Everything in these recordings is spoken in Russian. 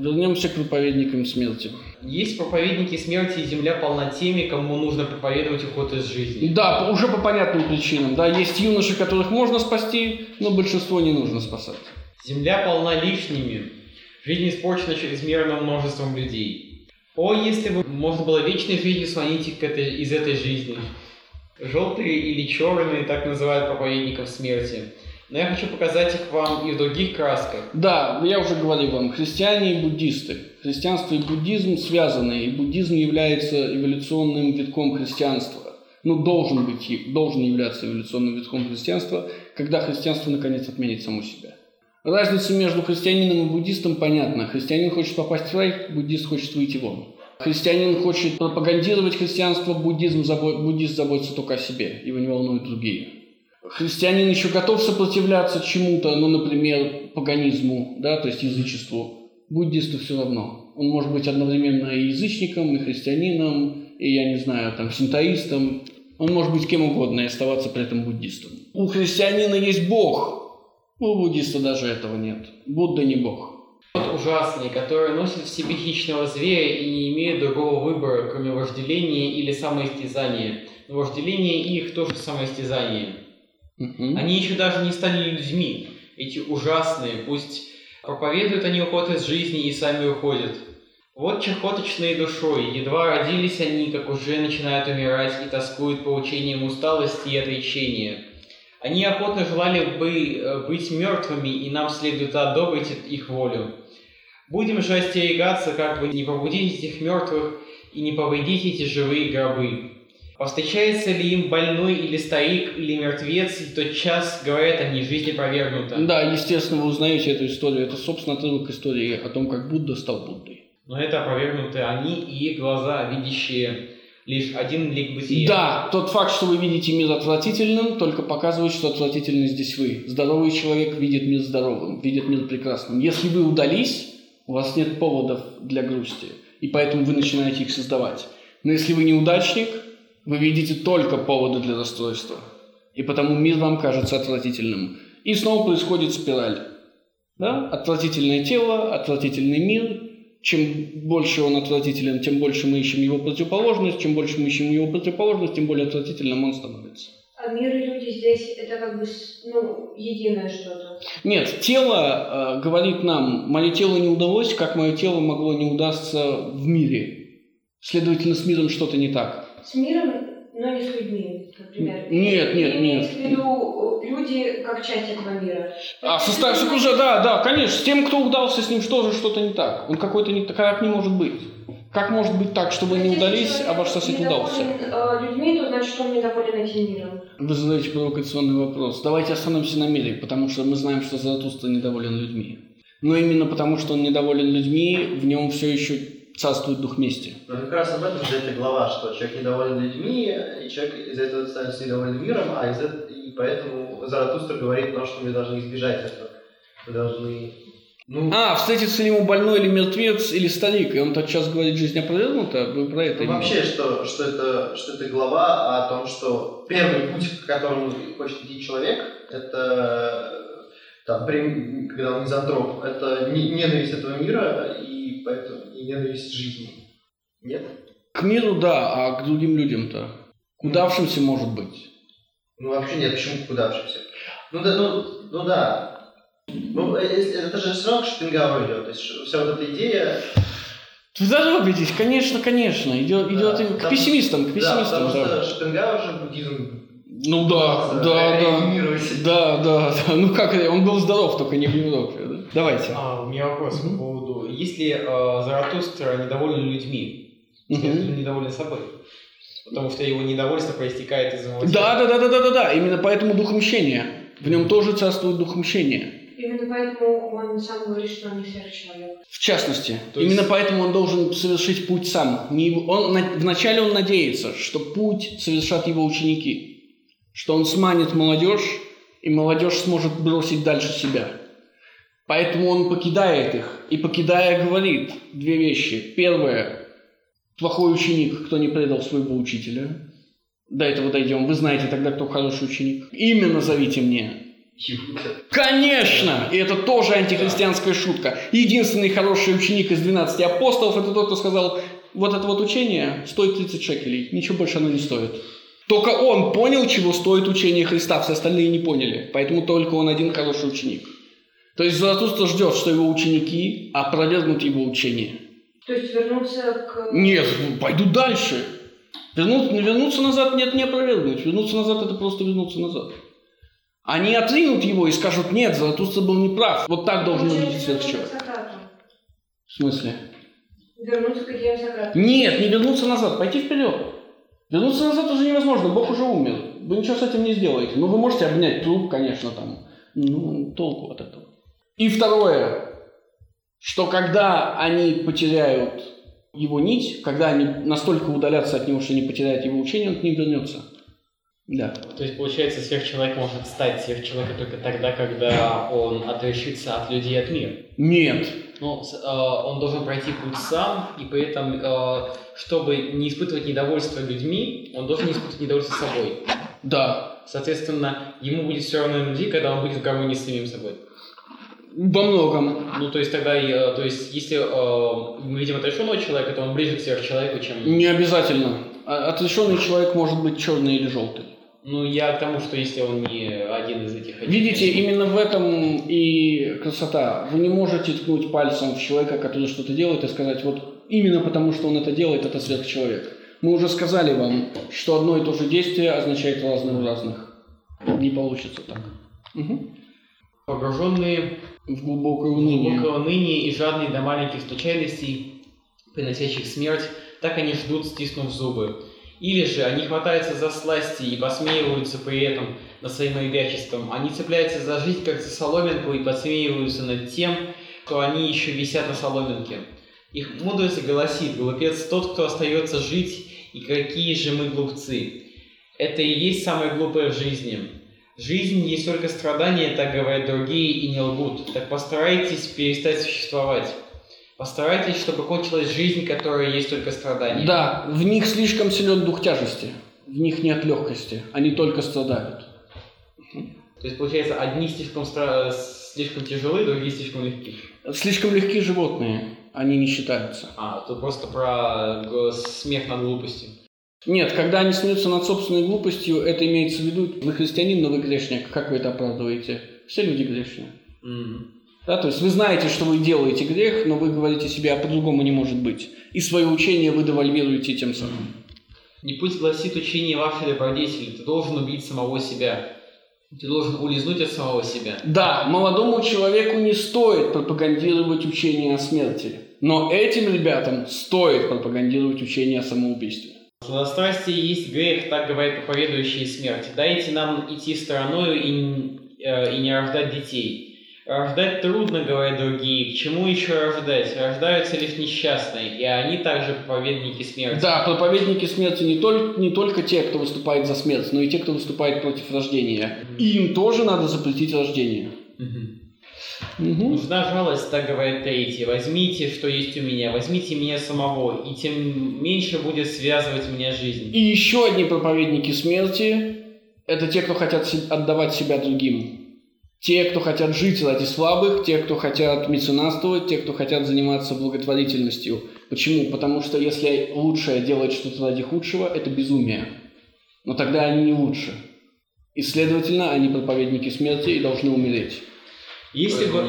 Вернемся к проповедникам смерти. Есть проповедники смерти, и земля полна теми, кому нужно проповедовать уход из жизни. Да, уже по понятным причинам. Да, есть юноши, которых можно спасти, но большинство не нужно спасать. Земля полна лишними. Жизнь испорчена чрезмерным множеством людей. О, если бы можно было вечной жизнью слонить к этой, из этой жизни. Желтые или черные так называют проповедников смерти. Но я хочу показать их вам и в других красках. Да, я уже говорил вам, христиане и буддисты. Христианство и буддизм связаны, и буддизм является эволюционным витком христианства. Ну, должен быть, должен являться эволюционным витком христианства, когда христианство наконец отменит само себя. Разница между христианином и буддистом понятна. Христианин хочет попасть в рай, буддист хочет выйти вон. Христианин хочет пропагандировать христианство, буддизм, буддист заботится только о себе, его не волнуют другие христианин еще готов сопротивляться чему-то, ну, например, паганизму, да, то есть язычеству, буддисту все равно. Он может быть одновременно и язычником, и христианином, и, я не знаю, там, синтоистом. Он может быть кем угодно и оставаться при этом буддистом. У христианина есть Бог, у буддиста даже этого нет. Будда не Бог. Вот ужасный, который носит в себе хищного зверя и не имеет другого выбора, кроме вожделения или самоистязания. Но вожделение их тоже самоистязание. Угу. Они еще даже не стали людьми. Эти ужасные, пусть проповедуют они уход из жизни и сами уходят. Вот чехоточные душой, едва родились они, как уже начинают умирать и тоскуют по учениям усталости и отречения. Они охотно желали бы э, быть мертвыми, и нам следует одобрить их волю. Будем же остерегаться, как бы не пробудить этих мертвых и не повредить эти живые гробы. Повстречается ли им больной или старик, или мертвец, и тот час говорят они, жизнь опровергнута. Да, естественно, вы узнаете эту историю. Это, собственно, отрывок истории о том, как Будда стал Буддой. Но это опровергнуты они и их глаза, видящие лишь один лик бытия. Да, тот факт, что вы видите мир отвратительным, только показывает, что отвратительный здесь вы. Здоровый человек видит мир здоровым, видит мир прекрасным. Если вы удались, у вас нет поводов для грусти, и поэтому вы начинаете их создавать. Но если вы неудачник, вы видите только поводы для расстройства. И потому мир вам кажется отвратительным. И снова происходит спираль. Да? Отвратительное тело, отвратительный мир. Чем больше он отвратителен, тем больше мы ищем его противоположность. Чем больше мы ищем его противоположность, тем более отвратительным он становится. А мир и люди здесь это как бы ну, единое что-то? Нет, тело э, говорит нам, мое тело не удалось, как мое тело могло не удастся в мире. Следовательно, с миром что-то не так с миром, но не с людьми, например. Нет, нет, нет. в виду люди как часть этого мира. А, составщик уже, да, да, конечно. С тем, кто удался, с ним тоже что-то не так. Он какой-то не так, как не может быть. Как может быть так, чтобы не удались, а ваш сосед удался? Э, людьми, то значит, он недоволен этим миром. Вы задаете провокационный вопрос. Давайте остановимся на мире, потому что мы знаем, что Заратустра недоволен людьми. Но именно потому, что он недоволен людьми, в нем все еще царствует дух мести. Но как раз об этом же эта глава, что человек недоволен людьми, и человек из-за этого становится недоволен миром, а из этого, и поэтому Заратустра говорит о том, что мы должны избежать этого. Мы должны ну... А, встретится ли ему больной или мертвец, или старик, и он тотчас говорит, жизнь опровергнута, вы про это ну, Вообще, что, что, это, что это глава о том, что первый путь, к которому хочет идти человек, это там, когда он мизантроп, это ненависть этого мира и поэтому и ненависть жизни. Нет? К миру да, а к другим людям-то? К удавшимся может быть. Ну вообще нет, почему к удавшимся? Ну да, ну, ну да. Ну, э, это же все равно к Шопенгауэру идет. То есть вся вот эта идея вы задумайтесь, конечно, конечно. Идет, идет да, к пессимистам, к пессимистам. Да, потому да. что Шопенгауэр же буддизм ну да, да, да. Да, да, да. Ну как, он был здоров, только не в Европе. Да? Давайте. А, у меня вопрос mm-hmm. по поводу, если э, Заратустра недоволен людьми, mm-hmm. он недоволен собой? Потому что его недовольство проистекает из его Да, да, да, да, да, да, да. Именно поэтому дух мщения. В нем тоже царствует дух мщения. Именно поэтому он сам говорит, что он не сверхчеловек. В частности. То есть... Именно поэтому он должен совершить путь сам. Не, он, вначале он надеется, что путь совершат его ученики что он сманит молодежь, и молодежь сможет бросить дальше себя. Поэтому он покидает их, и покидая говорит две вещи. Первое, плохой ученик, кто не предал своего учителя. До этого дойдем. Вы знаете тогда, кто хороший ученик. Имя назовите мне. Конечно! И это тоже антихристианская шутка. Единственный хороший ученик из 12 апостолов это тот, кто сказал, вот это вот учение стоит 30 шекелей, ничего больше оно не стоит. Только он понял, чего стоит учение Христа, все остальные не поняли. Поэтому только он один хороший ученик. То есть Заратустра ждет, что его ученики опровергнут его учение. То есть вернуться к... Нет, пойду дальше. Вернуться, вернуться назад нет, не опровергнуть. Вернуться назад – это просто вернуться назад. Они отринут его и скажут, нет, Заратустра был неправ. Вот так должен видеть сверхчеловек. В смысле? Вернуться к Сократа. Нет, не вернуться назад, пойти вперед. Вернуться назад уже невозможно, Бог уже умер. Вы ничего с этим не сделаете. Ну, вы можете обнять труп, конечно, там. Ну, толку от этого. И второе, что когда они потеряют его нить, когда они настолько удалятся от него, что не потеряют его учение, он к ним вернется. Да. То есть, получается, сверхчеловек может стать сверхчеловеком только тогда, когда он отрешится от людей, от мира? Нет. Ну, э, он должен пройти путь сам, и при этом, э, чтобы не испытывать недовольство людьми, он должен не испытывать недовольство собой. Да. Соответственно, ему будет все равно людей, когда он будет в гармонии с самим собой. Во многом. Ну, то есть тогда, э, то есть, если э, мы видим отрешенного человека, то он ближе к сверхчеловеку, чем... Не обязательно. А, отрешенный человек может быть черный или желтый. Ну, я к тому, что если он не один из этих... Видите, именно в этом и красота. Вы не можете ткнуть пальцем в человека, который что-то делает, и сказать, вот именно потому, что он это делает, это сверхчеловек. Мы уже сказали вам, что одно и то же действие означает разное у разных. Не получится так. Угу. Погруженные в глубокое уныние. глубокое уныние и жадные до маленьких случайностей, приносящих смерть, так они ждут, стиснув зубы. Или же они хватаются за сласти и посмеиваются при этом над своим ребячеством. Они цепляются за жизнь, как за соломинку, и посмеиваются над тем, что они еще висят на соломинке. Их мудрость гласит, глупец тот, кто остается жить, и какие же мы глупцы. Это и есть самое глупое в жизни. Жизнь есть только страдания, так говорят другие, и не лгут. Так постарайтесь перестать существовать. Постарайтесь, чтобы кончилась жизнь, которая есть только страдания. Да, в них слишком силен дух тяжести. В них нет легкости. Они только страдают. То есть, получается, одни слишком, стра... слишком тяжелые, другие слишком легкие. Слишком легкие животные. Они не считаются. А, тут просто про смех над глупостью. Нет, когда они смеются над собственной глупостью, это имеется в виду, вы христианин, но вы грешник. Как вы это оправдываете? Все люди грешные. Mm. Да, то есть вы знаете, что вы делаете грех, но вы говорите себе, а по-другому не может быть. И свое учение вы девальвируете тем самым. Не пусть гласит учение вашей добродетели, ты должен убить самого себя. Ты должен улизнуть от самого себя. Да, молодому человеку не стоит пропагандировать учение о смерти. Но этим ребятам стоит пропагандировать учение о самоубийстве. Сладострастие есть грех, так говорят проповедующие смерть. Дайте нам идти стороною и, э, и не рождать детей. Рождать трудно, говорят другие. К чему еще рождать? Рождаются лишь несчастные, и они также проповедники смерти. Да, проповедники смерти не только, не только те, кто выступает за смерть, но и те, кто выступает против рождения. И им тоже надо запретить рождение. Угу. Нужна жалость, так говорит третий. Возьмите, что есть у меня, возьмите меня самого, и тем меньше будет связывать меня жизнь. И еще одни проповедники смерти – это те, кто хотят отдавать себя другим. Те, кто хотят жить ради слабых, те, кто хотят меценатствовать, те, кто хотят заниматься благотворительностью. Почему? Потому что если лучшее делает что-то ради худшего, это безумие. Но тогда они не лучше. И, следовательно, они проповедники смерти и должны умереть. Если бы...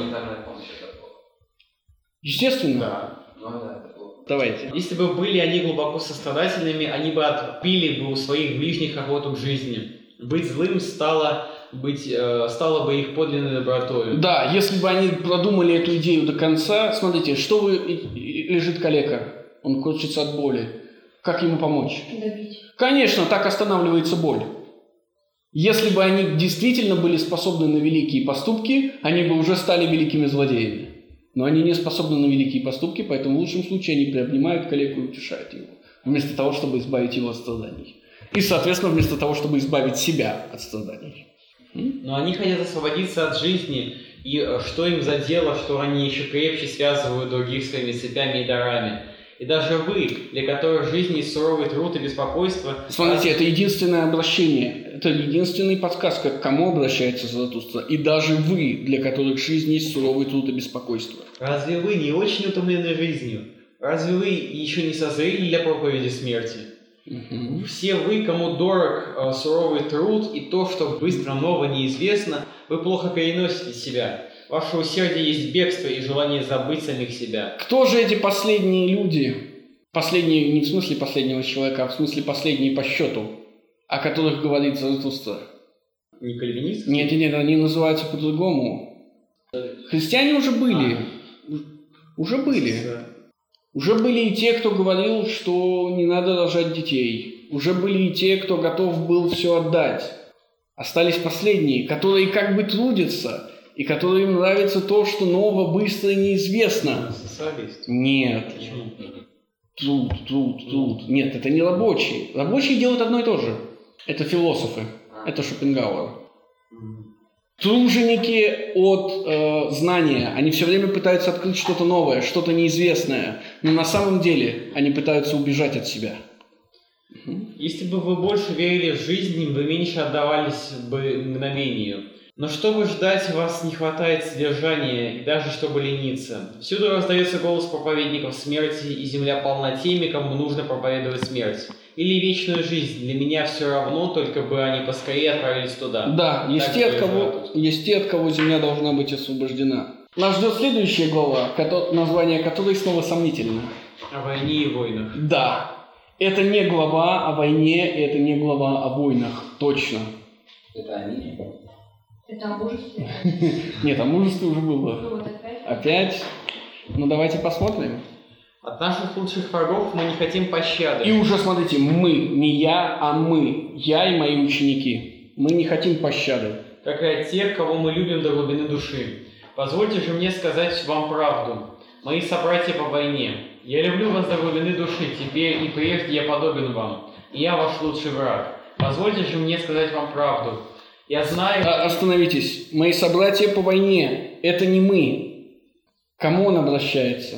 Естественно. Да. Ну, да, Давайте. Если бы были они глубоко сострадательными, они бы отпили бы у своих ближних охоту к жизни. Быть злым стало, быть, э, стало бы их подлинной добротой. Да, если бы они продумали эту идею до конца, смотрите, что вы лежит калека, он корчится от боли. Как ему помочь? Добить. Конечно, так останавливается боль. Если бы они действительно были способны на великие поступки, они бы уже стали великими злодеями. Но они не способны на великие поступки, поэтому в лучшем случае они приобнимают коллегу и утешают его, вместо того, чтобы избавить его от страданий. И, соответственно, вместо того, чтобы избавить себя от страданий. Но они хотят освободиться от жизни, и э, что им за дело, что они еще крепче связывают других своими цепями и дарами. И даже вы, для которых жизнь и суровый труд и беспокойство... Смотрите, это единственное обращение Это единственный подсказ, как к кому обращается Золотуство. И даже вы, для которых жизнь есть суровый труд и беспокойство. Разве вы не очень утомлены жизнью? Разве вы еще не созрели для проповеди смерти? Угу. Все вы, кому дорог э, суровый труд и то, что быстро, ново, неизвестно, вы плохо переносите себя. Ваше усердие есть бегство и желание забыть самих себя. Кто же эти последние люди? Последние не в смысле последнего человека, а в смысле последние по счету, о которых говорит Заратустра. Не кальвинист? Нет, нет, они называются по-другому. Христиане уже были. Уже были. Уже были и те, кто говорил, что не надо рожать детей. Уже были и те, кто готов был все отдать. Остались последние, которые как бы трудятся, и которым нравится то, что ново, быстро и неизвестно. Социалист. Нет. Почему? Труд, труд, труд. Нет, это не рабочие. Рабочие делают одно и то же. Это философы. Это Шопенгауэр. Труженики от э, знания. Они все время пытаются открыть что-то новое, что-то неизвестное. Но на самом деле они пытаются убежать от себя. Если бы вы больше верили в жизнь, вы меньше отдавались бы мгновению. Но чтобы ждать, вас не хватает содержания, и даже чтобы лениться. Всюду раздается голос проповедников смерти, и земля полна теми, кому нужно проповедовать смерть. Или вечную жизнь. Для меня все равно, только бы они поскорее отправились туда. Да, есть те, от кого, есть те, от кого земля должна быть освобождена. Нас ждет следующая глава, название которой снова сомнительно. О войне и войнах. Да, это не глава о войне, это не глава о войнах, точно. Это они. Это о мужестве. Нет, о мужестве уже было. Ну. Опять? Ну давайте посмотрим. От наших лучших врагов мы не хотим пощады. И уже смотрите, мы, не я, а мы, я и мои ученики. Мы не хотим пощады. как и от тех, кого мы любим до глубины души. Позвольте же мне сказать вам правду. Мои собратья по войне, я люблю вас до глубины души, теперь и прежде я подобен вам, и я ваш лучший враг. Позвольте же мне сказать вам правду. Я знаю... А, остановитесь. Мои собратья по войне – это не мы. Кому он обращается?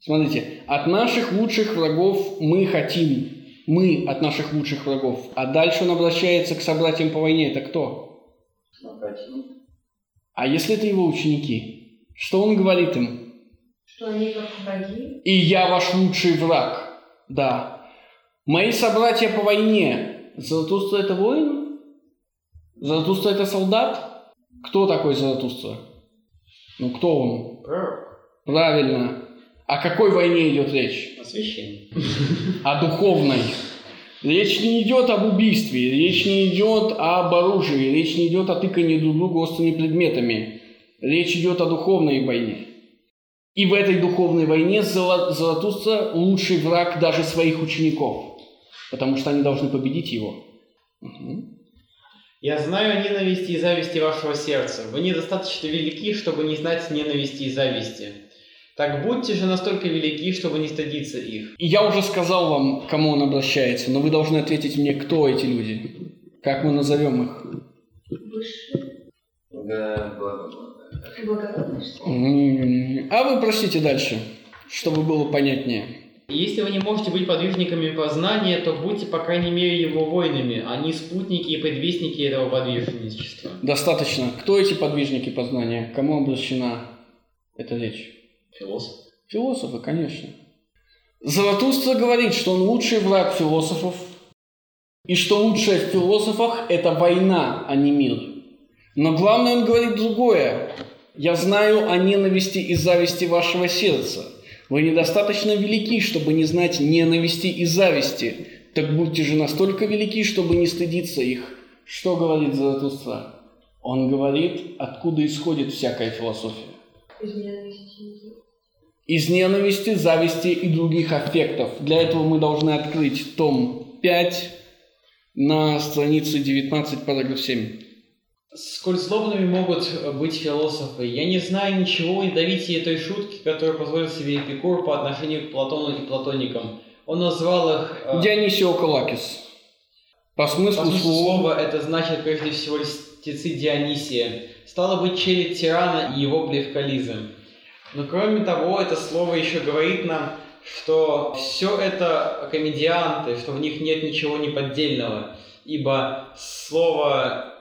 Смотрите, от наших лучших врагов мы хотим. Мы от наших лучших врагов. А дальше он обращается к собратьям по войне. Это кто? А если это его ученики? Что он говорит им? Что они как враги. И я ваш лучший враг. Да. Мои собратья по войне. Заратустра это воин? Заратустра это солдат? Кто такой Заратустра? Ну кто он? Правильно. О какой войне идет речь? Освящение. О духовной. Речь не идет об убийстве, речь не идет об оружии, речь не идет о тыкании друг друга острыми предметами. Речь идет о духовной войне. И в этой духовной войне Заратустра лучший враг даже своих учеников, потому что они должны победить его. Мгм. Я знаю о ненависти и зависти вашего сердца. Вы недостаточно велики, чтобы не знать ненависти и зависти. Так будьте же настолько велики, чтобы не стыдиться их. И я уже сказал вам, к кому он обращается, но вы должны ответить мне, кто эти люди, как мы назовем их. Высшие. А вы прочтите дальше, чтобы было понятнее. Если вы не можете быть подвижниками познания, то будьте, по крайней мере, его воинами, а не спутники и предвестники этого подвижничества. Достаточно. Кто эти подвижники познания? Кому обращена эта речь? Философ. Философы, конечно. Заратустра говорит, что он лучший враг философов, и что лучшее в философах – это война, а не мир. Но главное, он говорит другое. «Я знаю о ненависти и зависти вашего сердца. Вы недостаточно велики, чтобы не знать ненависти и зависти. Так будьте же настолько велики, чтобы не стыдиться их». Что говорит Заратустра? Он говорит, откуда исходит всякая философия Из ненависти. Из ненависти, зависти и других аффектов. Для этого мы должны открыть том 5 на странице 19, параграф 7. Сколь злобными могут быть философы, я не знаю ничего ядовитее той шутки, которую позволил себе Эпикур по отношению к Платону и платоникам. Он назвал их... э, Дионисио Калакис. По По смыслу смыслу слова слова это значит прежде всего льстецы Дионисия. Стало быть, челядь тирана и его плевкализм. Но кроме того, это слово еще говорит нам, что все это комедианты, что в них нет ничего неподдельного. ибо слово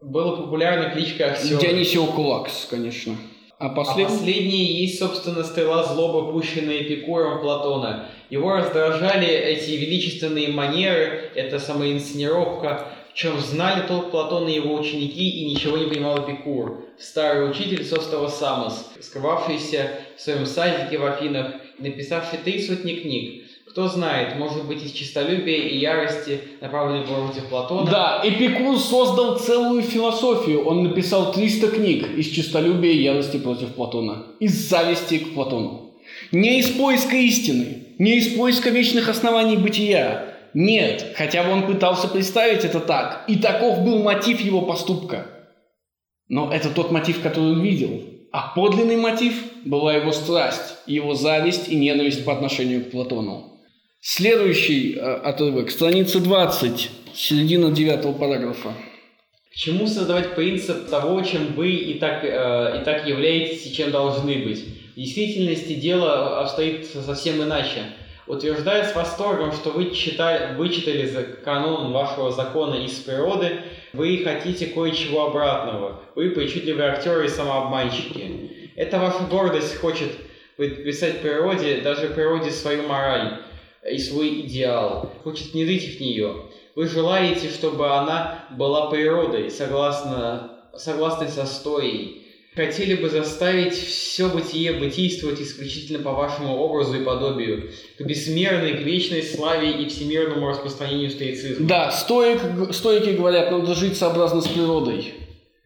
было популярно кличка актера. Дионисио Кулакс, конечно. А, послед... а последний есть, собственно, стрела злоба, пущенная Эпикуром Платона. Его раздражали эти величественные манеры, эта самоинсценировка, чем знали толк Платона и его ученики, и ничего не понимал Эпикур, старый учитель Состава Самос, скрывавшийся в своем садике в Афинах, написавший три сотни книг, кто знает, может быть, из честолюбия и ярости, направленной против Платона. Да, Эпикур создал целую философию. Он написал 300 книг из честолюбия и ярости против Платона. Из зависти к Платону. Не из поиска истины, не из поиска вечных оснований бытия. Нет, хотя бы он пытался представить это так. И таков был мотив его поступка. Но это тот мотив, который он видел. А подлинный мотив была его страсть, его зависть и ненависть по отношению к Платону. Следующий э, отрывок, страница 20, середина девятого параграфа. К чему создавать принцип того, чем вы и так, э, и так являетесь и чем должны быть? В действительности дело обстоит совсем иначе. Утверждая с восторгом, что вы читали, вычитали канон вашего закона из природы, вы хотите кое-чего обратного. Вы причудливые актеры и самообманщики. Это ваша гордость хочет писать природе, даже природе свою мораль и свой идеал, хочет внедрить в нее. Вы желаете, чтобы она была природой, согласно, согласной со стоей. Хотели бы заставить все бытие бытийствовать исключительно по вашему образу и подобию, к бессмерной, к вечной славе и всемирному распространению стоицизма. Да, стоик, стоики говорят, надо жить сообразно с природой.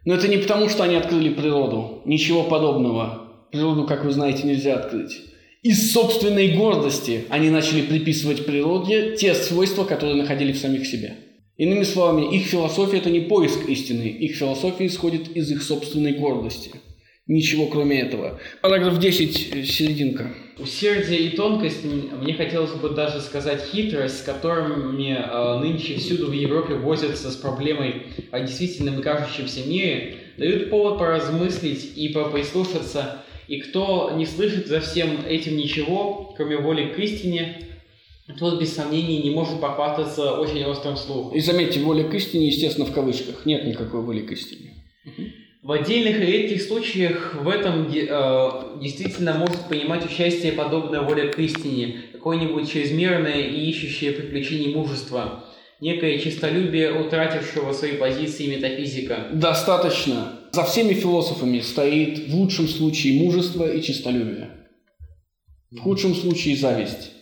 Но это не потому, что они открыли природу. Ничего подобного. Природу, как вы знаете, нельзя открыть. Из собственной гордости они начали приписывать природе те свойства, которые находили в самих себе. Иными словами, их философия – это не поиск истины, их философия исходит из их собственной гордости. Ничего кроме этого. Параграф 10, серединка. Усердие и тонкость, мне хотелось бы даже сказать хитрость, с которыми э, нынче всюду в Европе возятся с проблемой о действительном и кажущемся мире, дают повод поразмыслить и поприслушаться и кто не слышит за всем этим ничего, кроме воли к истине, тот без сомнений не может похвастаться очень острым слухом. И заметьте, воля к истине, естественно, в кавычках. Нет никакой воли к истине. В отдельных и редких случаях в этом э, действительно может понимать участие подобная воля к истине, какое-нибудь чрезмерное и ищущее приключений мужество, некое честолюбие утратившего свои позиции метафизика. Достаточно за всеми философами стоит в лучшем случае мужество и честолюбие. В худшем случае зависть.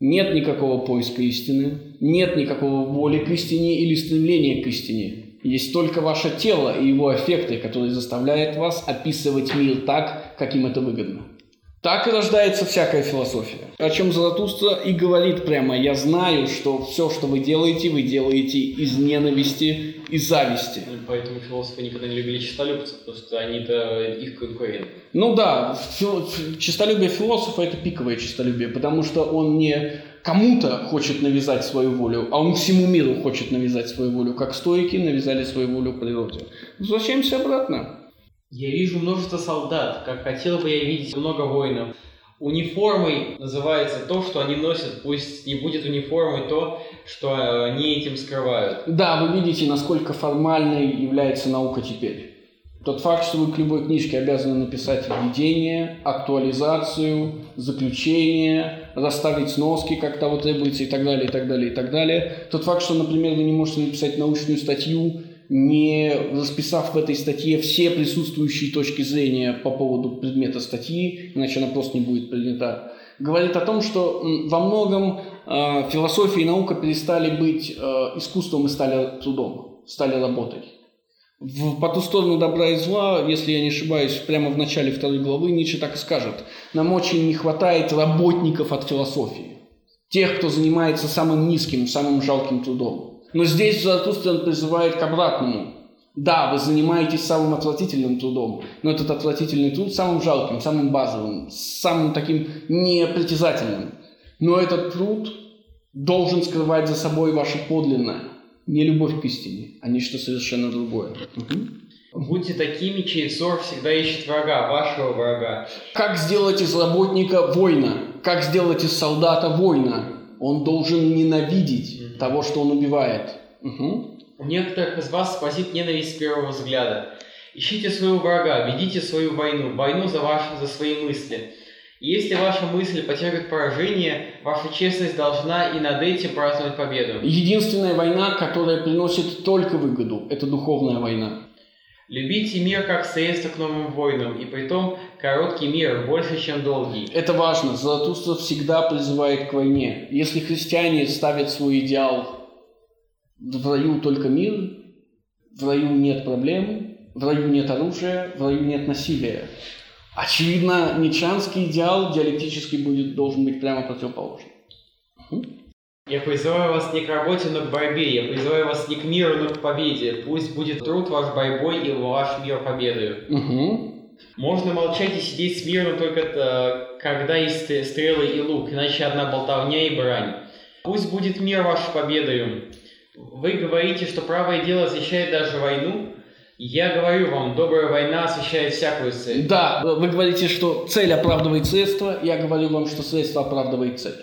Нет никакого поиска истины, нет никакого воли к истине или стремления к истине. Есть только ваше тело и его эффекты, которые заставляют вас описывать мир так, как им это выгодно. Так и рождается всякая философия. О чем Заратустра и говорит прямо, я знаю, что все, что вы делаете, вы делаете из ненависти и зависти. Ну, поэтому философы никогда не любили честолюбцев, потому что они-то их конкуренты. Ну да, честолюбие философа это пиковое честолюбие, потому что он не кому-то хочет навязать свою волю, а он всему миру хочет навязать свою волю, как стойки навязали свою волю природе. Возвращаемся обратно. Я вижу множество солдат, как хотел бы я видеть много воинов. Униформой называется то, что они носят, пусть не будет униформой то, что они этим скрывают. Да, вы видите, насколько формальной является наука теперь. Тот факт, что вы к любой книжке обязаны написать введение, актуализацию, заключение, расставить сноски, как того требуется и так далее, и так далее, и так далее. Тот факт, что, например, вы не можете написать научную статью, не расписав в этой статье все присутствующие точки зрения по поводу предмета статьи, иначе она просто не будет принята, говорит о том, что во многом э, философия и наука перестали быть э, искусством и стали трудом, стали работой. В «По ту сторону добра и зла», если я не ошибаюсь, прямо в начале второй главы Ницше так и скажет, нам очень не хватает работников от философии, тех, кто занимается самым низким, самым жалким трудом. Но здесь Заратустра призывает к обратному. Да, вы занимаетесь самым отвратительным трудом, но этот отвратительный труд самым жалким, самым базовым, самым таким непритязательным. Но этот труд должен скрывать за собой ваше подлинное, не любовь к истине, а нечто совершенно другое. Угу. Будьте такими, чей взор всегда ищет врага, вашего врага. Как сделать из работника воина? Как сделать из солдата воина? Он должен ненавидеть того, что он убивает. Угу. У некоторых из вас спасит ненависть с первого взгляда. Ищите своего врага, ведите свою войну, войну за, ваши, за свои мысли. И если ваша мысль потерпит поражение, ваша честность должна и над этим праздновать победу. Единственная война, которая приносит только выгоду, это духовная война. Любите мир как средство к новым войнам, и притом короткий мир больше, чем долгий. Это важно. Золотуство всегда призывает к войне. Если христиане ставят свой идеал в раю только мир, в раю нет проблем, в раю нет оружия, в раю нет насилия. Очевидно, ницшанский идеал диалектически будет, должен быть прямо противоположным. Я призываю вас не к работе, но к борьбе. Я призываю вас не к миру, но к победе. Пусть будет труд ваш борьбой и ваш мир победою. Угу. Можно молчать и сидеть смирно только -то, когда есть стрелы и лук, иначе одна болтовня и брань. Пусть будет мир ваш победою. Вы говорите, что правое дело освещает даже войну. Я говорю вам, добрая война освещает всякую цель. Да, вы говорите, что цель оправдывает средства. Я говорю вам, что средство оправдывает цель.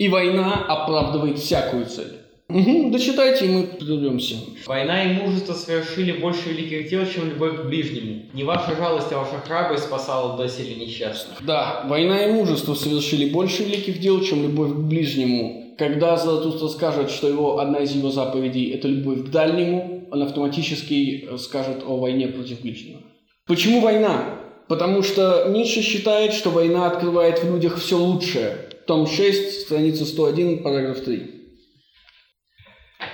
И война оправдывает всякую цель. Угу, дочитайте, и мы прервемся. Война и мужество совершили больше великих дел, чем любовь к ближнему. Не ваша жалость, а ваша храбрость спасала доселе несчастных. Да, война и мужество совершили больше великих дел, чем любовь к ближнему. Когда Золотуство скажет, что его, одна из его заповедей – это любовь к дальнему, он автоматически скажет о войне против ближнего. Почему война? Потому что Ницше считает, что война открывает в людях все лучшее – том 6, страница 101, параграф 3.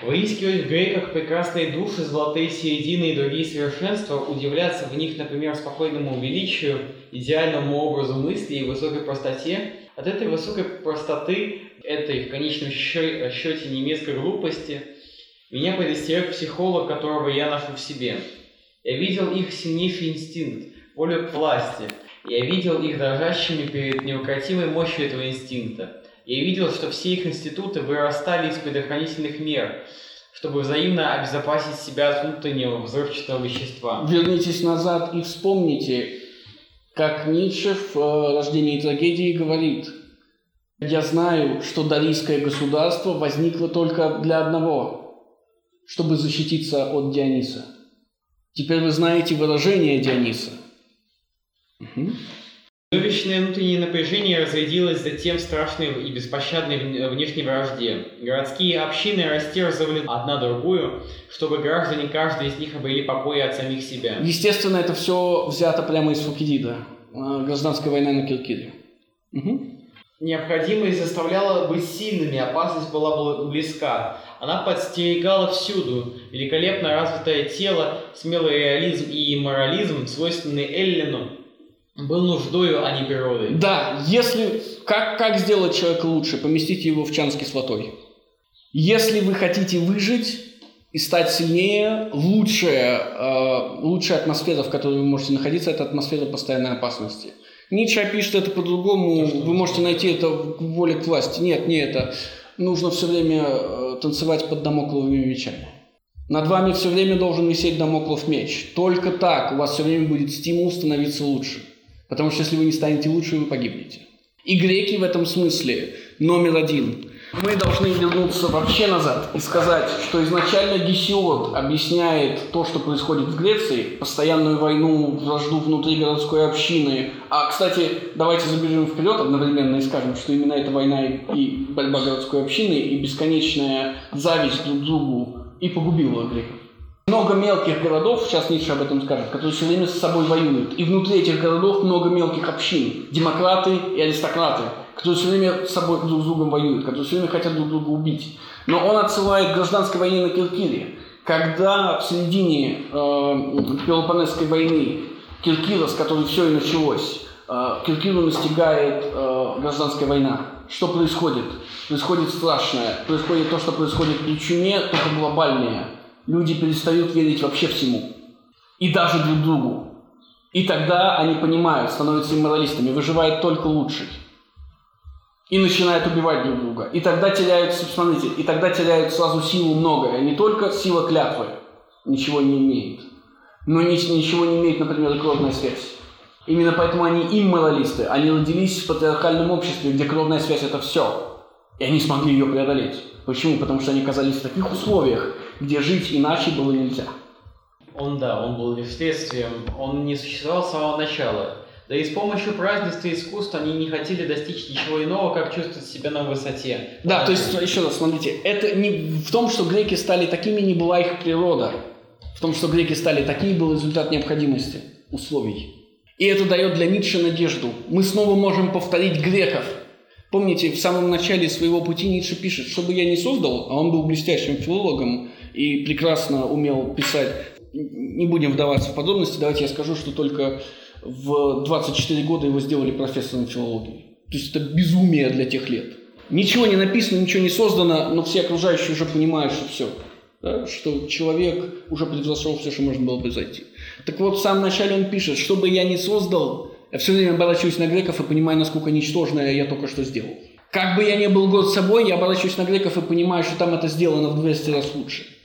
Выискивать в греках прекрасные души, золотые середины и другие совершенства, удивляться в них, например, спокойному величию, идеальному образу мысли и высокой простоте, от этой высокой простоты, этой в конечном счете немецкой глупости, меня предостерег психолог, которого я ношу в себе. Я видел их сильнейший инстинкт, волю к власти – я видел их дрожащими перед неукротимой мощью этого инстинкта. Я видел, что все их институты вырастали из предохранительных мер, чтобы взаимно обезопасить себя от внутреннего взрывчатого вещества. Вернитесь назад и вспомните, как Ницше в э, «Рождении трагедии» говорит, «Я знаю, что дарийское государство возникло только для одного, чтобы защититься от Диониса. Теперь вы знаете выражение Диониса – Угу. Чудовищное внутреннее напряжение разрядилось затем в страшной и беспощадной внешней вражде. Городские общины растерзывали одна другую, чтобы граждане каждый из них обрели покой от самих себя. Естественно, это все взято прямо из Фукидида. Э, гражданская война на Киркире. Угу. Необходимость заставляла быть сильными, опасность была близка. Она подстерегала всюду. Великолепно развитое тело, смелый реализм и морализм, свойственный Эллину, был нуждою, а не природой. Да, если... Как, как сделать человека лучше? Поместите его в чан с кислотой. Если вы хотите выжить и стать сильнее, лучшая, э, лучшая атмосфера, в которой вы можете находиться, это атмосфера постоянной опасности. Ницше пишет это по-другому. Вы можете найти это в воле к власти. Нет, не это. Нужно все время э, танцевать под домокловыми мечами. Над вами все время должен висеть домоклов меч. Только так у вас все время будет стимул становиться лучше. Потому что если вы не станете лучше, вы погибнете. И греки в этом смысле номер один. Мы должны вернуться вообще назад и сказать, что изначально Гесиод объясняет то, что происходит в Греции, постоянную войну, вражду внутри городской общины. А, кстати, давайте забежим вперед одновременно и скажем, что именно эта война и борьба городской общины, и бесконечная зависть друг к другу и погубила греков. Много мелких городов, сейчас Ницше об этом скажет, которые все время с собой воюют. И внутри этих городов много мелких общин. Демократы и аристократы, которые все время с собой друг с другом воюют, которые все время хотят друг друга убить. Но он отсылает к гражданской войне на Киркире. Когда в середине э, Пелопонесской войны Киркира, с которой все и началось, э, Киркиру настигает э, гражданская война. Что происходит? Происходит страшное. Происходит то, что происходит при чуме, только глобальное люди перестают верить вообще всему. И даже друг другу. И тогда они понимают, становятся имморалистами, выживает только лучший. И начинают убивать друг друга. И тогда теряют, смотрите, и тогда теряют сразу силу многое. Не только сила клятвы ничего не имеет, но ничего не имеет, например, и кровная связь. Именно поэтому они имморалисты. Они родились в патриархальном обществе, где кровная связь – это все. И они смогли ее преодолеть. Почему? Потому что они оказались в таких условиях, где жить иначе было нельзя. Он, да, он был лишь следствием, он не существовал с самого начала. Да и с помощью празднества и искусства они не хотели достичь ничего иного, как чувствовать себя на высоте. Да, то есть, еще раз, смотрите, это не в том, что греки стали такими, не была их природа. В том, что греки стали такими, был результат необходимости, условий. И это дает для Ницше надежду. Мы снова можем повторить греков. Помните, в самом начале своего пути Ницше пишет, чтобы я не создал, а он был блестящим филологом и прекрасно умел писать. Не будем вдаваться в подробности, давайте я скажу, что только в 24 года его сделали профессором филологии. То есть это безумие для тех лет. Ничего не написано, ничего не создано, но все окружающие уже понимают, что все. Да, что человек уже превзошел все, что можно было произойти. Так вот, в самом начале он пишет, что бы я ни создал, я все время оборачиваюсь на греков и понимаю, насколько ничтожное я только что сделал. Как бы я ни был год собой, я оборачиваюсь на греков и понимаю, что там это сделано в 200 раз лучше.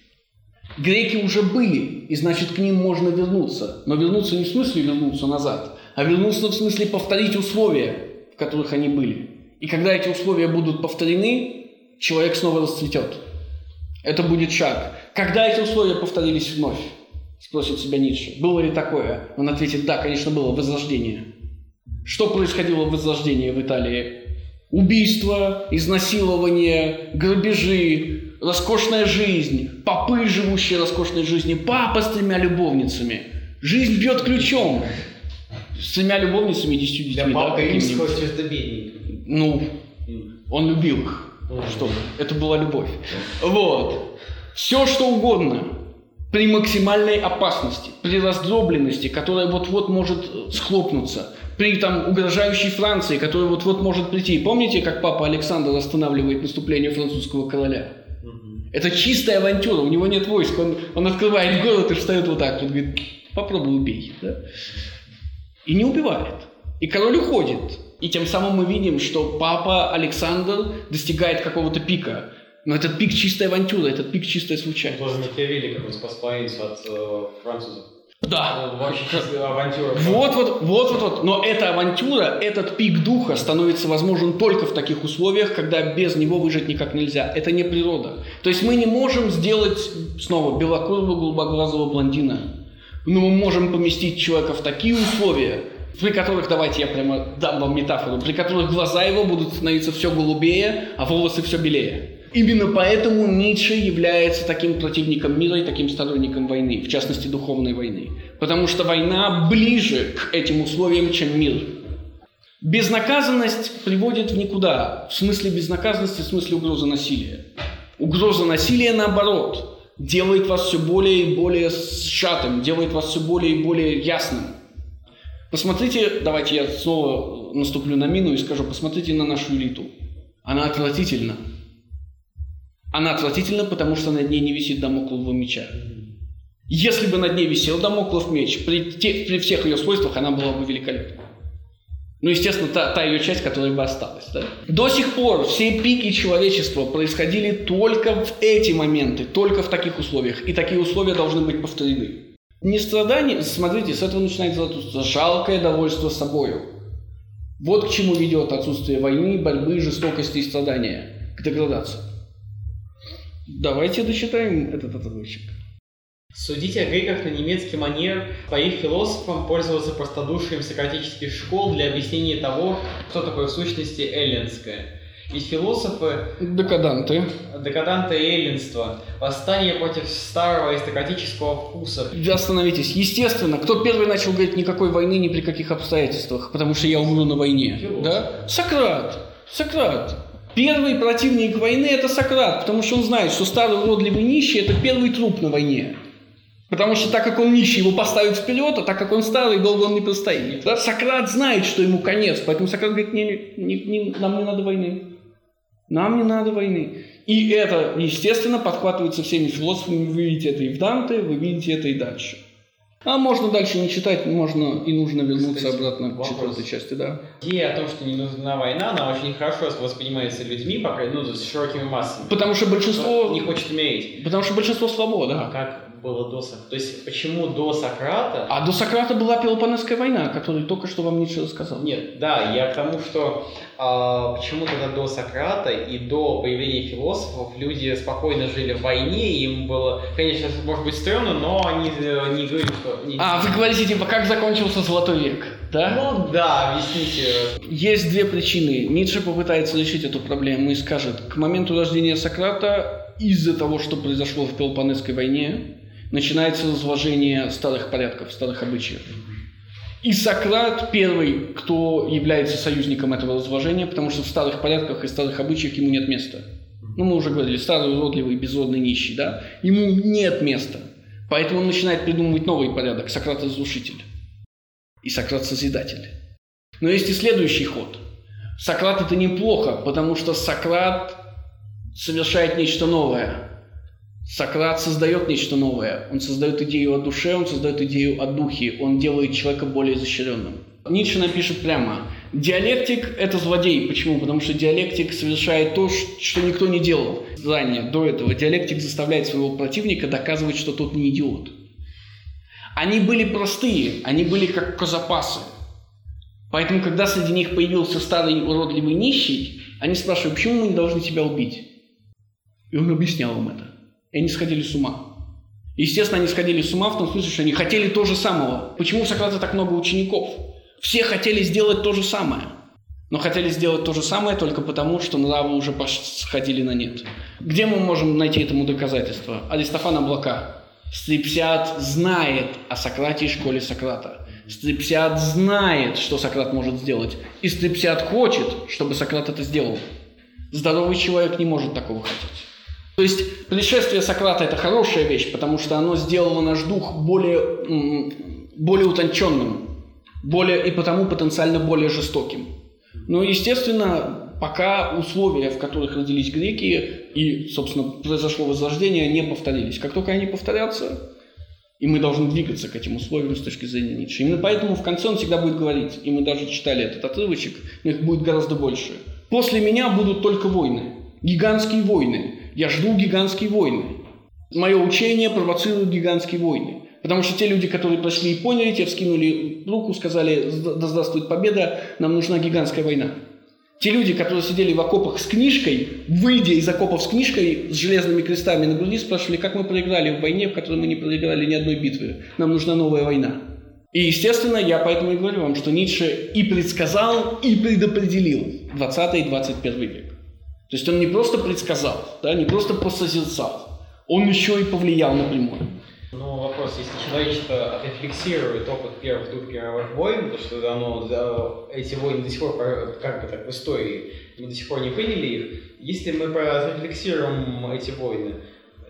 Греки уже были, и значит к ним можно вернуться. Но вернуться не в смысле вернуться назад, а вернуться в смысле повторить условия, в которых они были. И когда эти условия будут повторены, человек снова расцветет. Это будет шаг. Когда эти условия повторились вновь? Спросит себя Ницше. Было ли такое? Он ответит, да, конечно, было. Возрождение. Что происходило в возрождении в Италии? Убийства, изнасилования, грабежи, роскошная жизнь, попы, живущие роскошной жизнью, папа с тремя любовницами. Жизнь бьет ключом. С тремя любовницами и десятью детьми. Да, папа да, римского звездобедника. Ну, он любил их. Что Это была любовь. Вот. Все, что угодно при максимальной опасности, при раздробленности, которая вот-вот может схлопнуться, при там угрожающей Франции, которая вот-вот может прийти. Помните, как папа Александр останавливает наступление французского короля? Это чистая авантюра, у него нет войск, он, он открывает город и встает вот так, вот говорит, попробуй убей. Да? И не убивает. И король уходит. И тем самым мы видим, что папа Александр достигает какого-то пика. Но этот пик чистой авантюры, этот пик чистой случайности. Тоже Макиавелли, как он спас провинцию от э, французов. Да. Авантюра. Вот, вот, вот, вот, вот. Но эта авантюра, этот пик духа становится возможен только в таких условиях, когда без него выжить никак нельзя. Это не природа. То есть мы не можем сделать снова белокурого голубоглазого блондина. Но мы можем поместить человека в такие условия, при которых, давайте я прямо дам вам метафору, при которых глаза его будут становиться все голубее, а волосы все белее. Именно поэтому Ницше является таким противником мира и таким сторонником войны, в частности духовной войны. Потому что война ближе к этим условиям, чем мир. Безнаказанность приводит в никуда. В смысле безнаказанности, в смысле угрозы насилия. Угроза насилия, наоборот, делает вас все более и более сжатым, делает вас все более и более ясным. Посмотрите, давайте я снова наступлю на мину и скажу, посмотрите на нашу элиту. Она отвратительна. Она отвратительна, потому что над ней не висит домоклого меча. Если бы над ней висел домоклов меч, при, те, при всех ее свойствах она была бы великолепна. Ну, естественно, та, та ее часть, которая бы осталась. Да? До сих пор все пики человечества происходили только в эти моменты, только в таких условиях. И такие условия должны быть повторены. Не страдание, смотрите, с этого начинается отсутствие, жалкое довольство собою. Вот к чему ведет отсутствие войны, борьбы, жестокости и страдания. К деградации. Давайте дочитаем этот отрывочек. Судить о греках на немецкий манер, по их философам пользоваться простодушием сократических школ для объяснения того, что такое в сущности эллинское. Ведь философы... Декаданты. Декаданты и эллинство. Восстание против старого аристократического вкуса. Остановитесь. Естественно, кто первый начал говорить никакой войны ни при каких обстоятельствах, потому что я умру на войне. Философ. Да? Сократ. Сократ. Первый противник войны – это Сократ, потому что он знает, что старый уродливый нищий – это первый труп на войне. Потому что так как он нищий, его поставят вперед, а так как он старый, долго он не простоит. Сократ знает, что ему конец, поэтому Сократ говорит, не, не, не, нам не надо войны. Нам не надо войны. И это, естественно, подхватывается всеми философами. Вы видите это и в Данте, вы видите это и дальше. А можно дальше не читать, можно и нужно вернуться Кстати, обратно к четвертой части, да. Идея о том, что не нужна война, она очень хорошо воспринимается людьми, пока, ну, с широкими массами. Потому что большинство, Не хочет умереть. потому что большинство слабо, А да. как было до Сократа. То есть, почему до Сократа... А до Сократа была Пелопонесская война, которую только что вам Ницше рассказал. Нет, да, я к тому, что а, почему тогда до Сократа и до появления философов люди спокойно жили в войне, им было, конечно, может быть стрёмно, но они э, не говорили, что... Не... А, вы говорите, типа, как закончился Золотой век, да? Ну да, объясните. Есть две причины. Ницше попытается решить эту проблему и скажет, к моменту рождения Сократа из-за того, что произошло в Пелопонесской войне, начинается разложение старых порядков, старых обычаев. И Сократ первый, кто является союзником этого разложения, потому что в старых порядках и старых обычаях ему нет места. Ну, мы уже говорили, старый, уродливый, безродный, нищий, да? Ему нет места. Поэтому он начинает придумывать новый порядок. Сократ – разрушитель. И Сократ – созидатель. Но есть и следующий ход. Сократ – это неплохо, потому что Сократ совершает нечто новое. Сократ создает нечто новое. Он создает идею о душе, он создает идею о духе. Он делает человека более изощренным. Ницше напишет прямо. Диалектик – это злодей. Почему? Потому что диалектик совершает то, что никто не делал ранее, до этого. Диалектик заставляет своего противника доказывать, что тот не идиот. Они были простые, они были как козапасы. Поэтому, когда среди них появился старый уродливый нищий, они спрашивают, почему мы не должны тебя убить? И он объяснял им это. И они сходили с ума. Естественно, они сходили с ума в том смысле, что они хотели то же самого. Почему у Сократа так много учеников? Все хотели сделать то же самое. Но хотели сделать то же самое только потому, что нравы уже сходили на нет. Где мы можем найти этому доказательство? Аристофан Облака. Стрипсиад знает о Сократе и школе Сократа. Стрипсиад знает, что Сократ может сделать. И Стрипсиад хочет, чтобы Сократ это сделал. Здоровый человек не может такого хотеть. То есть пришествие Сократа – это хорошая вещь, потому что оно сделало наш дух более, более утонченным, более, и потому потенциально более жестоким. Но, естественно, пока условия, в которых родились греки и, собственно, произошло возрождение, не повторились. Как только они повторятся, и мы должны двигаться к этим условиям с точки зрения Ницше. Именно поэтому в конце он всегда будет говорить, и мы даже читали этот отрывочек, но их будет гораздо больше. После меня будут только войны, гигантские войны, я жду гигантские войны. Мое учение провоцирует гигантские войны. Потому что те люди, которые прошли и поняли, те вскинули руку, сказали, да здравствует победа, нам нужна гигантская война. Те люди, которые сидели в окопах с книжкой, выйдя из окопов с книжкой, с железными крестами на груди, спрашивали, как мы проиграли в войне, в которой мы не проиграли ни одной битвы. Нам нужна новая война. И, естественно, я поэтому и говорю вам, что Ницше и предсказал, и предопределил 20 и 21 век. То есть он не просто предсказал, да, не просто посозерцал, он еще и повлиял напрямую. Ну, вопрос, если человечество отрефлексирует опыт первых двух мировых войн, то что оно, эти войны до сих пор, как бы так, в истории, мы до сих пор не приняли их, если мы отрефлексируем эти войны,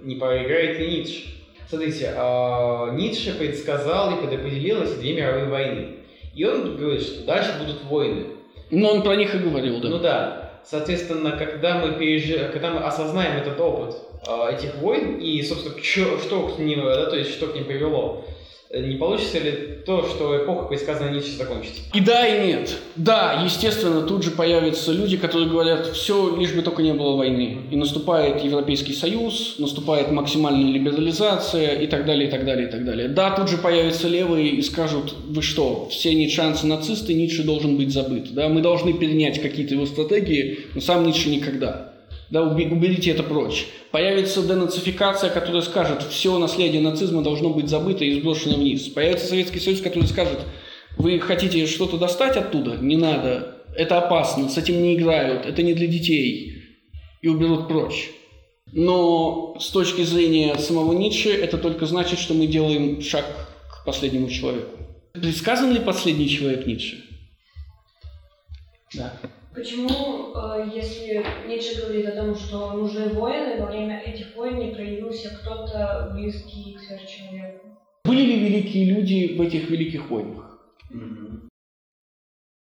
не проиграет ли Ницше? Смотрите, а, Ницше предсказал и предопределил эти две мировые войны. И он говорит, что дальше будут войны. Но он про них и говорил, да. Ну да. Соответственно, когда мы, переж... когда мы осознаем этот опыт э, этих войн и, собственно, что, что к ним, да, то есть что к ним привело, не получится ли то, что эпоха предсказанная Ницше закончится? И да, и нет. Да, естественно, тут же появятся люди, которые говорят, все, лишь бы только не было войны. И наступает Европейский Союз, наступает максимальная либерализация и так далее, и так далее, и так далее. Да, тут же появятся левые и скажут, вы что, все ницшанцы нацисты, Ницше должен быть забыт. Да, мы должны перенять какие-то его стратегии, но сам Ницше никогда. Да, уберите это прочь. Появится денацификация, которая скажет, все наследие нацизма должно быть забыто и сброшено вниз. Появится Советский Союз, который скажет, вы хотите что-то достать оттуда? Не надо. Это опасно, с этим не играют, это не для детей. И уберут прочь. Но с точки зрения самого Ницше, это только значит, что мы делаем шаг к последнему человеку. Предсказан ли последний человек Ницше? Да. Почему, э, если Ницше говорит о том, что нужны воины, во время этих войн не проявился кто-то близкий к сверхчеловеку? Были ли великие люди в этих великих войнах?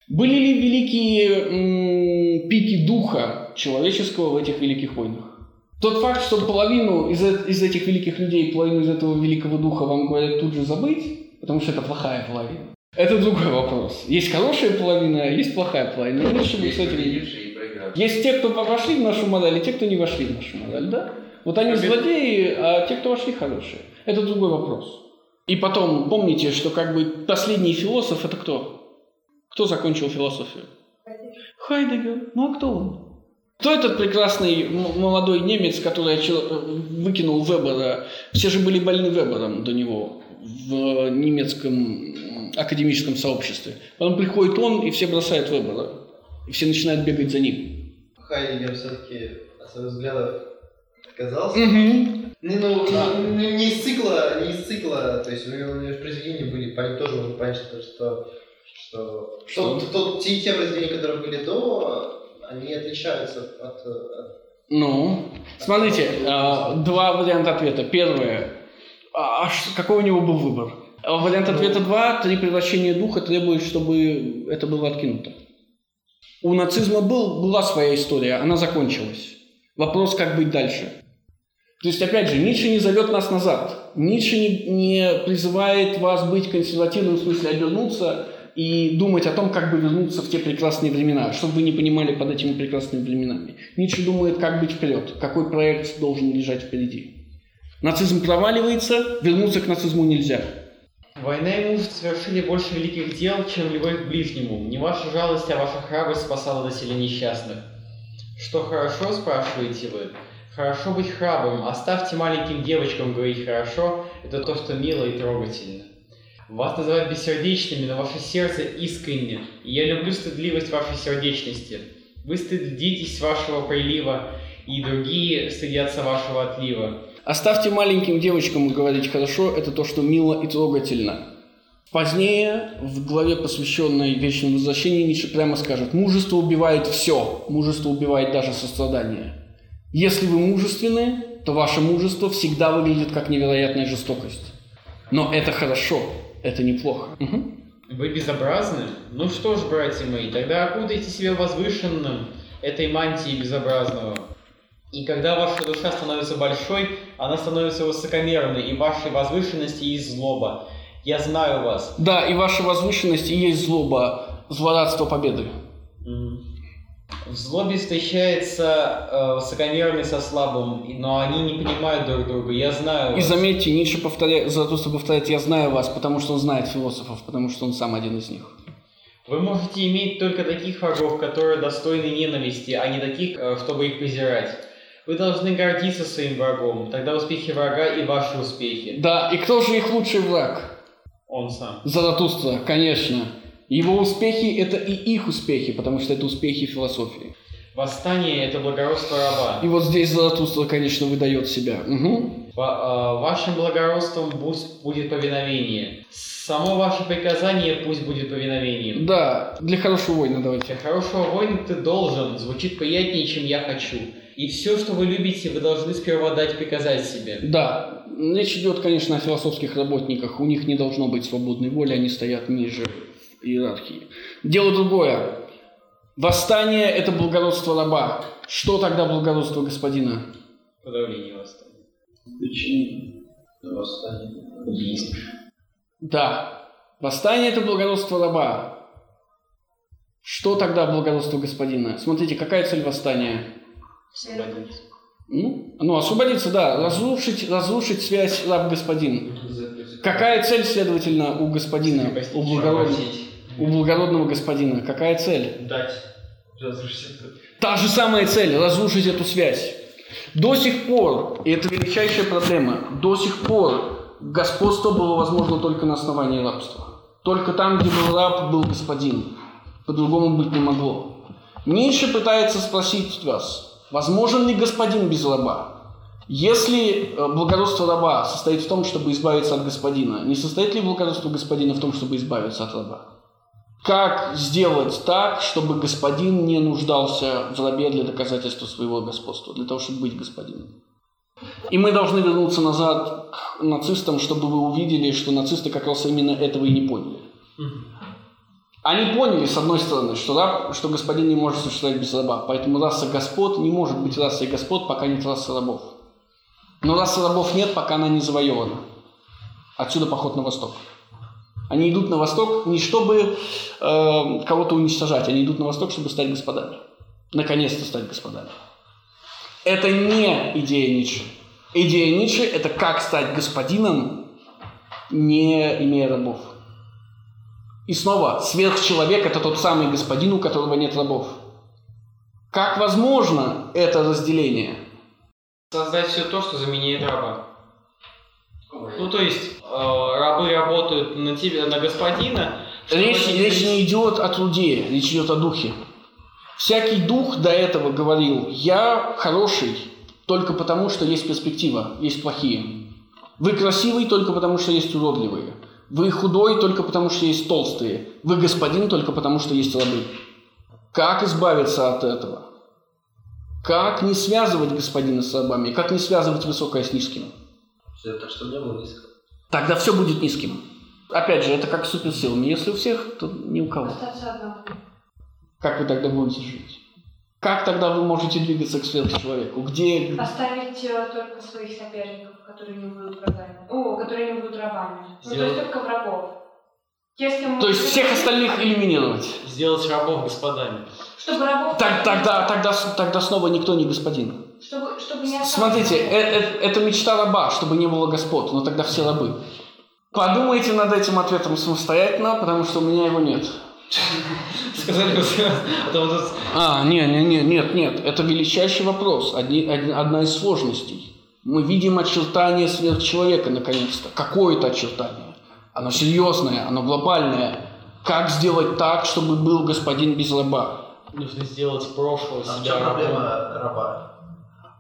Были ли великие м, пики духа человеческого в этих великих войнах? Тот факт, что половину из, из этих великих людей, половину из этого великого духа вам говорят тут же забыть, потому что это плохая половина. Это другой вопрос. Есть хорошая половина, есть плохая половина. Лучше бы с этим... Есть те, кто вошли в нашу модель, и те, кто не вошли в нашу модель, да? Вот они злодеи, а те, кто вошли, хорошие. это другой вопрос. И потом, помните, что как бы последний философ это кто? Кто закончил философию? Хайдегер. Ну а кто он? Кто этот прекрасный молодой немец, который выкинул Вебера? Все же были больны Вебером до него в немецком академическом сообществе. Потом приходит он, и все бросают Вебера. И все начинают бегать за ним. Хайдегер все-таки от своих взглядов отказался. Угу. Не, ну, да. не, ну, не из цикла, не из цикла, то есть у него, у него произведения были, по тоже можно понять, что, что, что, что? что то, те, те произведения, которые были до, они отличаются от... от ну, от смотрите, от... два варианта ответа. Первое, а, а какой у него был выбор? Вариант ответа 2. Три превращения духа требует, чтобы это было откинуто. У нацизма был, была своя история, она закончилась. Вопрос, как быть дальше. То есть, опять же, Ницше не зовет нас назад. Ницше не, не призывает вас быть консервативным, в смысле обернуться и думать о том, как бы вернуться в те прекрасные времена, чтобы вы не понимали под этими прекрасными временами. Ницше думает, как быть вперед, какой проект должен лежать впереди. Нацизм проваливается, вернуться к нацизму нельзя. Война и муж совершили больше великих дел, чем любовь к ближнему. Не ваша жалость, а ваша храбрость спасала население несчастных. Что хорошо, спрашиваете вы? Хорошо быть храбрым, оставьте маленьким девочкам говорить хорошо, это то, что мило и трогательно. Вас называют бессердечными, но ваше сердце искренне, и я люблю стыдливость вашей сердечности. Вы стыдитесь вашего прилива, и другие стыдятся вашего отлива. Оставьте маленьким девочкам говорить хорошо, это то, что мило и трогательно. Позднее, в главе, посвященной вечному возвращению, Ницше прямо скажет, мужество убивает все, мужество убивает даже сострадание. Если вы мужественны, то ваше мужество всегда выглядит как невероятная жестокость. Но это хорошо, это неплохо. Угу. Вы безобразны? Ну что ж, братья мои, тогда окутайте себя возвышенным этой мантией безобразного. И когда ваша душа становится большой, она становится высокомерной, и вашей возвышенности есть злоба. Я знаю вас. Да, и ваша возвышенность и есть злоба, злорадство победы. В злобе встречается э, высокомерный со слабым, но они не понимают друг друга. Я знаю вас. И заметьте, Ницше повторяет, Заратустра повторяет «я знаю вас», потому что он знает философов, потому что он сам один из них. Вы можете иметь только таких врагов, которые достойны ненависти, а не таких, э, чтобы их презирать. Вы должны гордиться своим врагом, тогда успехи врага и ваши успехи. Да, и кто же их лучший враг? Он сам. Заратустра, конечно. Его успехи – это и их успехи, потому что это успехи философии. Восстание – это благородство раба. И вот здесь Заратустра, конечно, выдает себя. Угу. Вашим благородством пусть будет повиновение. Само ваше приказание пусть будет повиновением. Да, для хорошего воина давайте. Для хорошего воина ты должен. Звучит приятнее, чем я хочу. И все, что вы любите, вы должны сперва дать приказать себе. Да, речь идет, конечно, о философских работниках. У них не должно быть свободной воли, они стоят ниже иерархии. Дело другое. Восстание – это благородство раба. Что тогда благородство господина? Подавление восстания. Причина восстания есть. Да. Восстание – это благородство раба. Что тогда благородство господина? Смотрите, какая цель восстания? Освободиться. Ну, ну, освободиться, да. Разрушить, разрушить связь раб-господин. Какая цель, следовательно, у господина, у благородного? у благородного господина? Какая цель? Дать. Разрушить Та же самая цель – разрушить эту связь. До сих пор, и это величайшая проблема, до сих пор господство было возможно только на основании рабства. Только там, где был раб, был господин. По-другому быть не могло. Ницше пытается спросить вас, возможен ли господин без раба? Если э, благородство раба состоит в том, чтобы избавиться от господина, не состоит ли благородство господина в том, чтобы избавиться от раба? Как сделать так, чтобы господин не нуждался в рабе для доказательства своего господства, для того, чтобы быть господином? И мы должны вернуться назад к нацистам, чтобы вы увидели, что нацисты как раз именно этого и не поняли. Они поняли, с одной стороны, что, раб, что господин не может существовать без раба, поэтому раса господ не может быть расой господ, пока нет расы рабов. Но расы рабов нет, пока она не завоевана. Отсюда поход на восток. Они идут на восток не чтобы э, кого-то уничтожать, они идут на восток, чтобы стать господами. Наконец-то стать господами. Это не идея Ницше. Идея Ницше – это как стать господином, не имея рабов. И снова, сверхчеловек – это тот самый господин, у которого нет рабов. Как возможно это разделение? Создать все то, что заменяет раба. Ну, то есть, э, рабы работают на тебя, на господина. Речь, они речь не идет о труде, речь идет о духе. Всякий дух до этого говорил, я хороший только потому, что есть перспектива, есть плохие. Вы красивый только потому, что есть уродливые. Вы худой только потому, что есть толстые. Вы господин только потому, что есть рабы. Как избавиться от этого? Как не связывать господина с рабами? Как не связывать высокое с низким? Все так, чтобы не было низко. Тогда все будет низким. Опять же, это как с суперсилами. Если у всех, то ни у кого. Как вы тогда будете жить? Как тогда вы можете двигаться к сверхчеловеку? Где... Оставить э, только своих соперников, которые не будут врагами. О, которые не будут рабами. Ну, то Сделать- есть только врагов. С кем То есть мы- всех остальных элиминировать? Сделать рабов господами. Чтобы рабов... Так, тогда, тогда, тогда снова никто не господин. Чтобы, чтобы не осталось Смотрите, рабов. э- это мечта раба, чтобы не было господ, но тогда все рабы. Подумайте над этим ответом самостоятельно, потому что у меня его нет. Сказали бы, а тут А, не, не, не, нет, нет, это величайший вопрос, одни- одна из сложностей. Мы видим очертания сверхчеловека наконец-то, какое-то очертание. Оно серьезное, оно глобальное. Как сделать так, чтобы был господин без раба? нужно сделать прошлого А в себя чем рабом. проблема раба?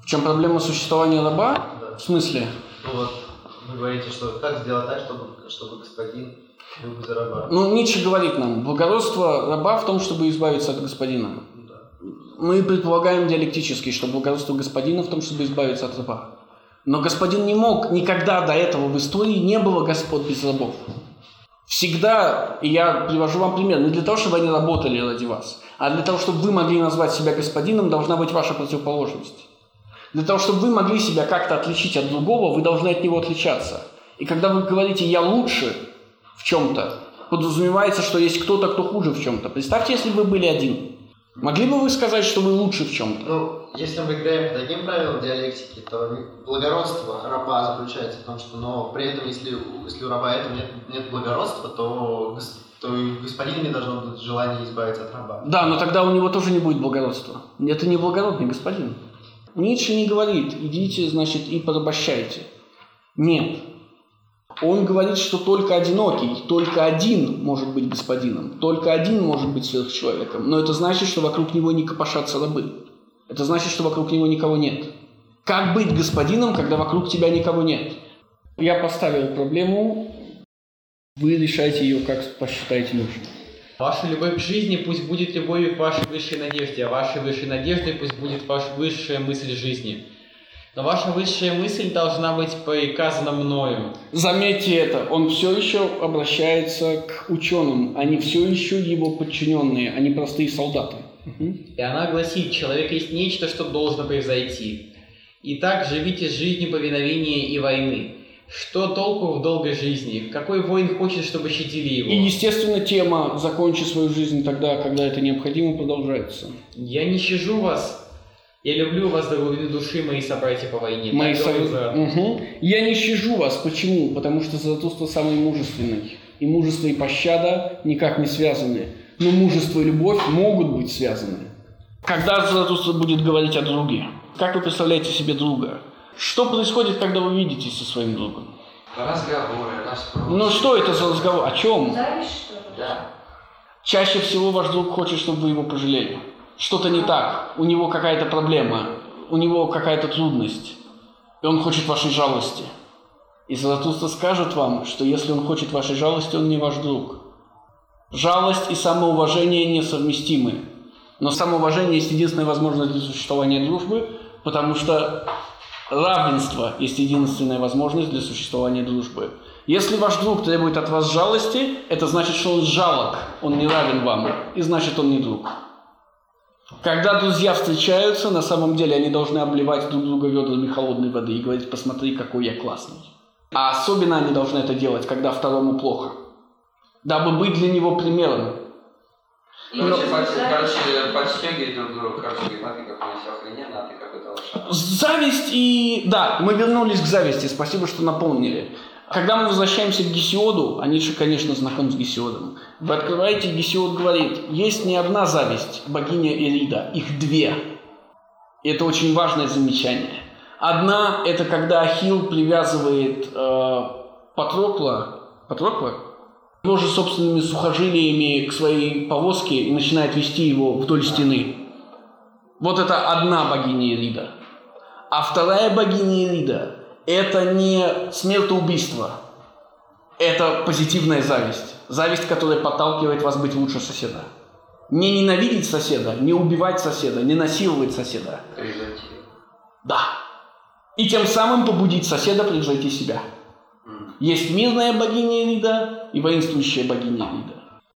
В чем проблема существования раба? Да. В смысле? Ну вот, вы говорите, что как сделать так, чтобы, чтобы господин был без раба. Ну, Ницше говорит нам, благородство раба в том, чтобы избавиться от господина. Ну да. Мы предполагаем диалектически, что благородство господина в том, чтобы избавиться от раба. Но господин не мог, никогда до этого в истории не было господ без рабов. Всегда, и я привожу вам пример, не для того, чтобы они работали ради вас, а для того, чтобы вы могли назвать себя господином, должна быть ваша противоположность. Для того, чтобы вы могли себя как-то отличить от другого, вы должны от него отличаться. И когда вы говорите «я лучше» в чем-то, подразумевается, что есть кто-то, кто хуже в чем-то. Представьте, если бы вы были один. Могли бы вы сказать, что вы лучше в чем-то? Если мы играем по таким правилам диалектики, то благородство раба заключается в том, что, но при этом, если, если у раба этого нет, нет благородства, то, то и господина не должно быть желания избавиться от раба. Да, но тогда у него тоже не будет благородства. Это не благородный господин. Ницше не говорит, идите, значит, и порабощайте. Нет. Он говорит, что только одинокий, только один может быть господином, только один может быть сверхчеловеком. Но это значит, что вокруг него не копошатся рабы. Это значит, что вокруг него никого нет. Как быть господином, когда вокруг тебя никого нет? Я поставил проблему, вы решайте ее, как посчитаете нужным. Ваша любовь к жизни пусть будет любовью к вашей высшей надежде, а вашей высшей надеждой пусть будет ваша высшая мысль жизни. Но ваша высшая мысль должна быть приказана мною. Заметьте это, он все еще обращается к ученым, они все еще его подчиненные, они простые солдаты. И она гласит, человек есть нечто, что должно произойти. Итак, живите жизнью повиновения и войны. Что толку в долгой жизни? Какой воин хочет, чтобы щадили его? И, естественно, тема «Закончи свою жизнь тогда, когда это необходимо» продолжается. Я не щажу вас. Я люблю вас до глубины души, мои собратья по войне. Мои Так совет- Заратустра. Мгм. Я не щажу вас. Почему? Потому что Заратустра самый мужественный. И мужество и пощада никак не связаны. Но мужество и любовь могут быть связаны. Когда Заратустра будет говорить о друге? Как вы представляете себе друга? Что происходит, когда вы видитесь со своим другом? Разговоры, расспросы. Ну что это за разговор? О чем? Да. Чаще всего ваш друг хочет, чтобы вы его пожалели. Что-то не так, у него какая-то проблема, у него какая-то трудность, и он хочет вашей жалости. И Заратустра скажет вам, что если он хочет вашей жалости, он не ваш друг. Жалость и самоуважение несовместимы. Но самоуважение есть единственная возможность для существования дружбы, потому что равенство есть единственная возможность для существования дружбы. Если ваш друг требует от вас жалости, это значит, что он жалок, он не равен вам, и значит, он не друг. Когда друзья встречаются, на самом деле они должны обливать друг друга ведрами холодной воды и говорить, посмотри, какой я классный. А особенно они должны это делать, когда второму плохо. Дабы быть для него примером. Короче, почти, короче, подстегивать друг друга, короче, говорит, а ты какой-то охрененный, а ты какой-то лошадь. Зависть и... Да, мы вернулись к зависти, спасибо, что напомнили. Когда мы возвращаемся к Гесиоду, а Ницше, конечно, знаком с Гесиодом, вы открываете, Гесиод говорит, есть не одна зависть, богиня Эрида, их две. И это очень важное замечание. Одна – это когда Ахилл привязывает э, Патрокла, Патрокла его же собственными сухожилиями к своей повозке и начинает вести его вдоль стены. Вот это одна богиня Ирида. А вторая богиня Ирида – это не смертоубийство, это позитивная зависть. Зависть, которая подталкивает вас быть лучше соседа. Не ненавидеть соседа, не убивать соседа, не насиловать соседа. Превзойти. Да. И тем самым побудить соседа превзойти себя. Есть мирная богиня Ирида и воинствующая богиня Ирида.